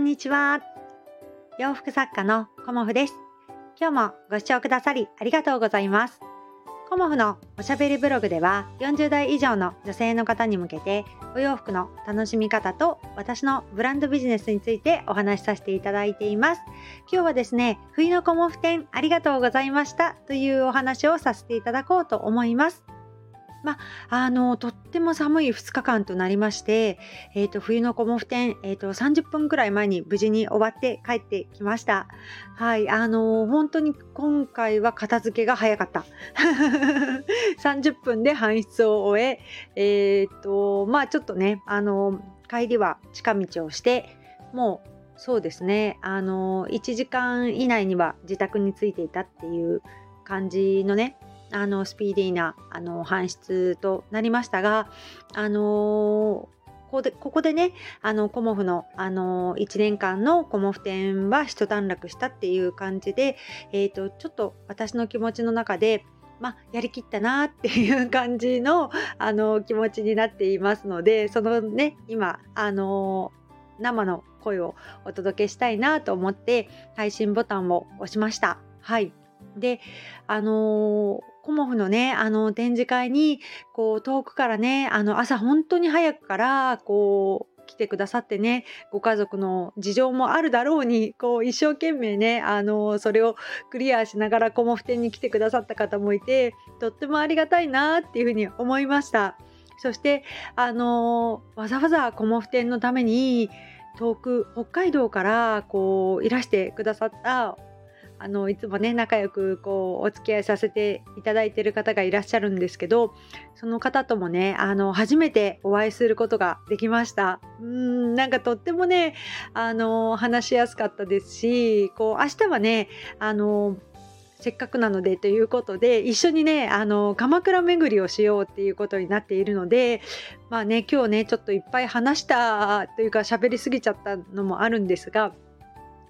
んにちは。洋服作家のコモフです。今日もご視聴くださりありがとうございます。コモフのおしゃべりブログでは40代以上の女性の方に向けてお洋服の楽しみ方と私のブランドビジネスについてお話しさせていただいています。今日はですね、冬のコモフ展ありがとうございましたというお話をさせていただこうと思います。まあ、のとっても寒い2日間となりまして、えーと、冬のコモフ展、えーと、30分くらい前に無事に終わって帰ってきました。はい、あの本当に今回は片付けが早かった。30分で搬出を終え、えーとまあ、ちょっとね、あの帰りは近道をして、もうそうですね、あの1時間以内には自宅に着いていたっていう感じのね、あのスピーディーなあの搬出となりましたが、あのここでここでねあのコモフの、あの1年間のコモフ展は一段落したっていう感じで、えーと、ちょっと私の気持ちの中でま、やりきったなっていう感じのあの気持ちになっていますのでそのね今あの生の声をお届けしたいなと思って配信ボタンを押しました。はいであのコモフのねあの展示会にこう遠くからねあの朝本当に早くからこう来てくださってねご家族の事情もあるだろうにこう一生懸命ねあのそれをクリアしながらコモフ展に来てくださった方もいてとってもありがたいなっていうふうに思いました。そしてあのわざわざコモフ展のために遠く北海道からこういらしてくださったあのいつもね仲良くこうお付き合いさせていただいてる方がいらっしゃるんですけどその方ともねあの初めてお会いすることができました。うんなんかとってもねあの話しやすかったですしこう明日はねあのせっかくなのでということで一緒にねあの鎌倉巡りをしようっていうことになっているのでまあね今日ねちょっといっぱい話したというか喋りすぎちゃったのもあるんですが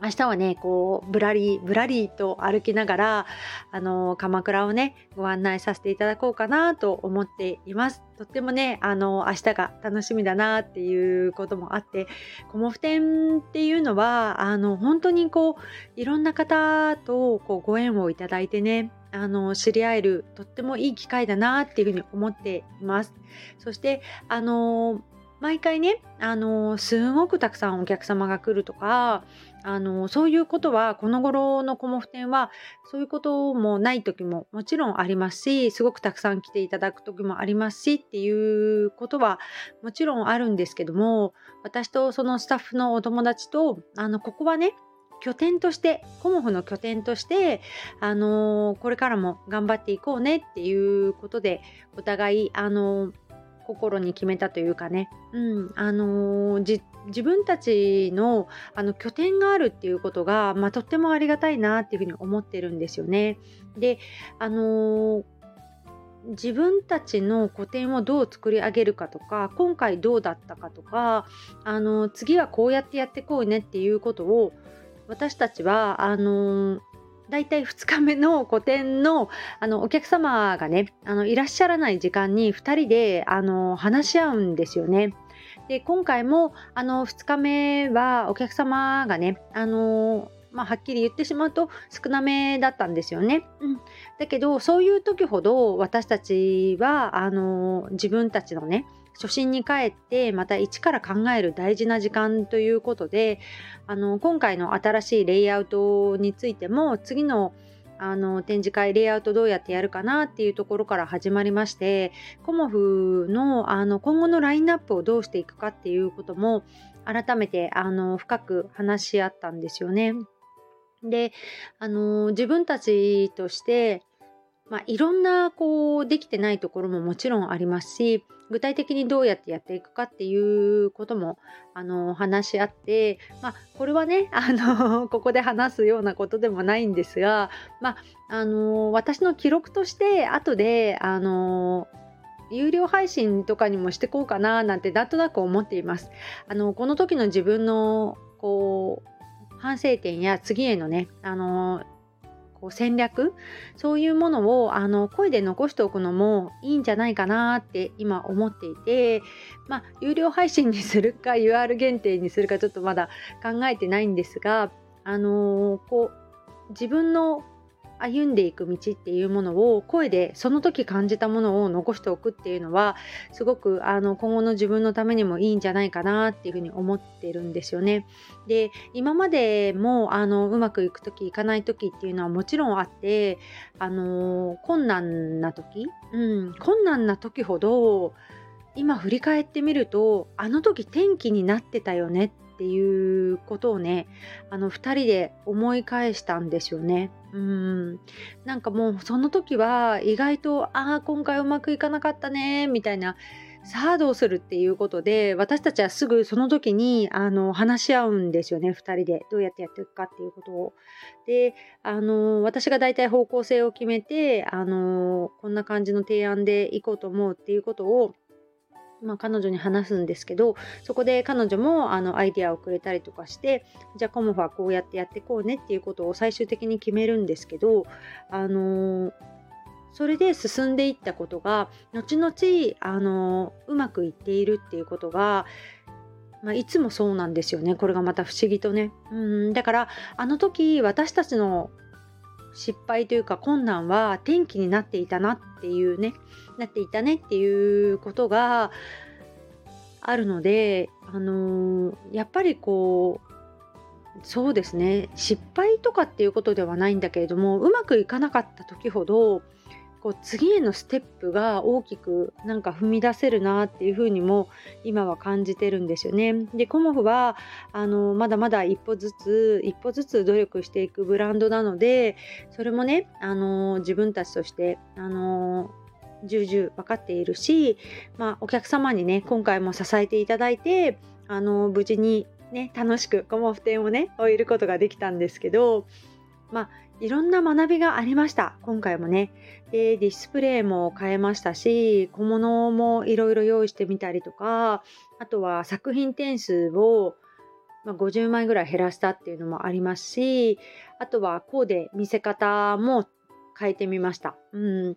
明日はね、こう、ぶらり、ぶらりと歩きながら、あの、鎌倉をね、ご案内させていただこうかなと思っています。とってもね、あの、明日が楽しみだなっていうこともあって、コモフ展っていうのは、あの、本当にこう、いろんな方とこうご縁をいただいてね、あの知り合えるとってもいい機会だなっていうふうに思っています。そしてあの毎回ね、あのすごくたくさんお客様が来るとか、あのそういうことはこの頃のコモフ展はそういうこともない時ももちろんありますしすごくたくさん来ていただく時もありますしっていうことはもちろんあるんですけども私とそのスタッフのお友達とあのここはね拠点としてコモフの拠点として、あのこれからも頑張っていこうねっていうことでお互い、あの心に決めたというかね、うんあのー、自分たちのあの拠点があるっていうことが、まあ、とってもありがたいなっていうふうに思ってるんですよね。であのー自分たちの個展をどう作り上げるかとか今回どうだったかとかあの次はこうやってやっていこうねっていうことを私たちはあの大体2日目の個展のあのお客様がねあのいらっしゃらない時間に2人であの話し合うんですよね。で今回もあの2日目はお客様がねあのまあ、はっきり言ってしまうと少なめだったんですよね。うん、だけどそういう時ほど私たちはあの自分たちのね初心に帰ってまた一から考える大事な時間ということであの今回の新しいレイアウトについても次のあの展示会レイアウトどうやってやるかなっていうところから始まりましてコモフのあの今後のラインナップをどうしていくかっていうことも改めてあの深く話し合ったんですよね。であの自分たちとしてまあ、いろんなこうできてないところももちろんありますし具体的にどうやってやっていくかっていうこともあの話し合って、まあ、これはね あのここで話すようなことでもないんですが、まあ、あの私の記録として後であの有料配信とかにもしてこうかななんてなんとなく思っています。あのこの時の自分のこう反省点や次へのねあのこう戦略？そういうものをあの声で残しておくのもいいんじゃないかなって今思っていてまあ有料配信にするか UR 限定にするかちょっとまだ考えてないんですがあのー、こう自分の歩んでいく道っていうものを声でその時感じたものを残しておくっていうのはすごくあの今後の自分のためにもいいんじゃないかなっていうふうに思ってるんですよね。で今までもあのうまくいく時いかない時っていうのはもちろんあってあの困難な時、うん、困難な時ほど今振り返ってみるとあの時天気になってたよねってていうことをねあの2人で思い返したんですよね。うんなんかもうその時は意外とああ今回うまくいかなかったねみたいなさあどうするっていうことで私たちはすぐその時にあの話し合うんですよね2人でどうやってやっていくかっていうことを。であの私が大体方向性を決めてあのこんな感じの提案でいこうと思うっていうことをまあ、彼女に話すんですけどそこで彼女もあのアイデアをくれたりとかしてじゃあコモフはこうやってやっていこうねっていうことを最終的に決めるんですけどあのー、それで進んでいったことが後々、あのー、うまくいっているっていうことがまあ、いつもそうなんですよね。これがまた不思議とね。うんだからあの時私たちの失敗というか困難は転機になっていたなっていうねなっていたねっていうことがあるのであのー、やっぱりこうそうですね。失敗とかっていうことではないんだけれどもうまくいかなかった時ほどこう次へのステップが大きくなんか踏み出せるなっていうふうにも今は感じてるんですよね。でコモフはあのまだまだ一歩ずつ一歩ずつ努力していくブランドなのでそれもねあの自分たちとしてあの重々分かっているし、まあ、お客様にね今回も支えていただいてあの無事にね楽しくコモフ店をね終えることができたんですけどまあいろんな学びがありました。今回もね。でディスプレイも変えましたし小物もいろいろ用意してみたりとかあとは作品点数をまあ、50枚ぐらい減らしたっていうのもありますしあとはコーデ見せ方も変えてみました。うん。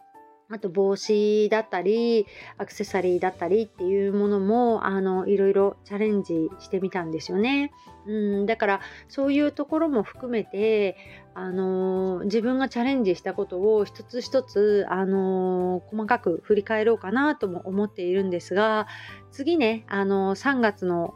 あと帽子だったりアクセサリーだったりっていうものもあのいろいろチャレンジしてみたんですよね。うん、だからそういうところも含めて、あのー、自分がチャレンジしたことを一つ一つ、あのー、細かく振り返ろうかなとも思っているんですが次ね、あのー、3月の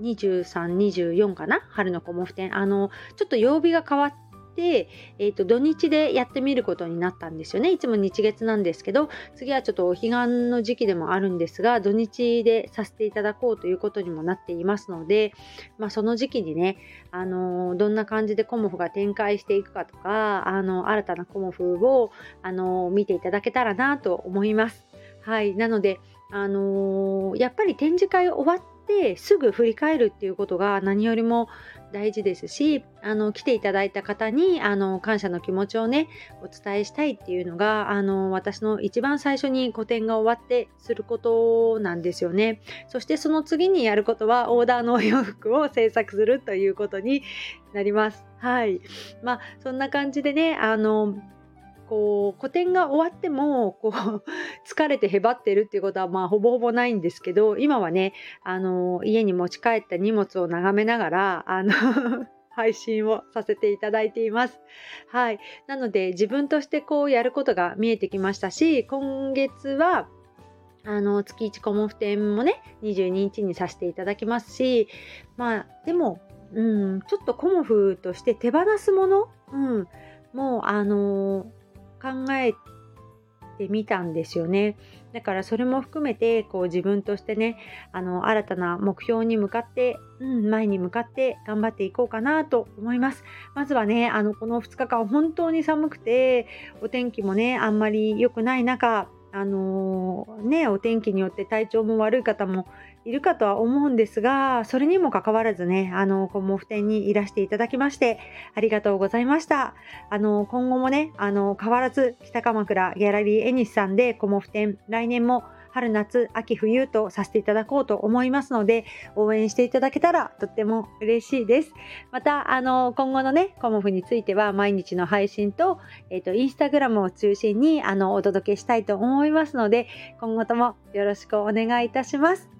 23、24かな？春のコモフ展あのちょっと曜日が変わって、えーと、土日でやってみることになったんですよねいつも日月なんですけど次はちょっとお彼岸の時期でもあるんですが土日でさせていただこうということにもなっていますので、まあ、その時期にね、あのー、どんな感じでコモフが展開していくかとか、あのー、新たなコモフを、あのー、見ていただけたらなと思います。はい、なので、あのやっぱり展示会終わってすぐ振り返るっていうことが何よりも大事ですしあの来ていただいた方にあの感謝の気持ちをねお伝えしたいっていうのがあの私の一番最初に個展が終わってすることなんですよね。そしてその次にやることはオーダーのお洋服を制作するということになります。はい。まあそんな感じでねあのこう個展が終わってもこう 疲れてへばってるっていうことはまあほぼほぼないんですけど今はねあの家に持ち帰った荷物を眺めながらあの 配信をさせていただいています。はい。なので自分としてこうやることが見えてきましたし今月はあの月1コモフ展もね22日にさせていただきますしまあでも、うん、ちょっとコモフとして手放すもの、うん、もうあのー考えてみたんですよね。だからそれも含めてこう自分としてねあの新たな目標に向かって、うん、前に向かって頑張っていこうかなと思います。まずはねあのこの2日間本当に寒くてお天気もねあんまり良くない中あのー、ねお天気によって体調も悪い方もいるかとは思うんですが、それにもかかわらずね、あの、コモフ展にいらしていただきまして、ありがとうございました。あの、今後もね、あの、変わらず北鎌倉ギャラリーエニスさんでコモフ展、来年も春夏秋冬とさせていただこうと思いますので応援していただけたらとっても嬉しいですまたあの今後のねコモフについては毎日の配信と,、えーと、インスタグラムを中心にあのお届けしたいと思いますので今後ともよろしくお願いいたします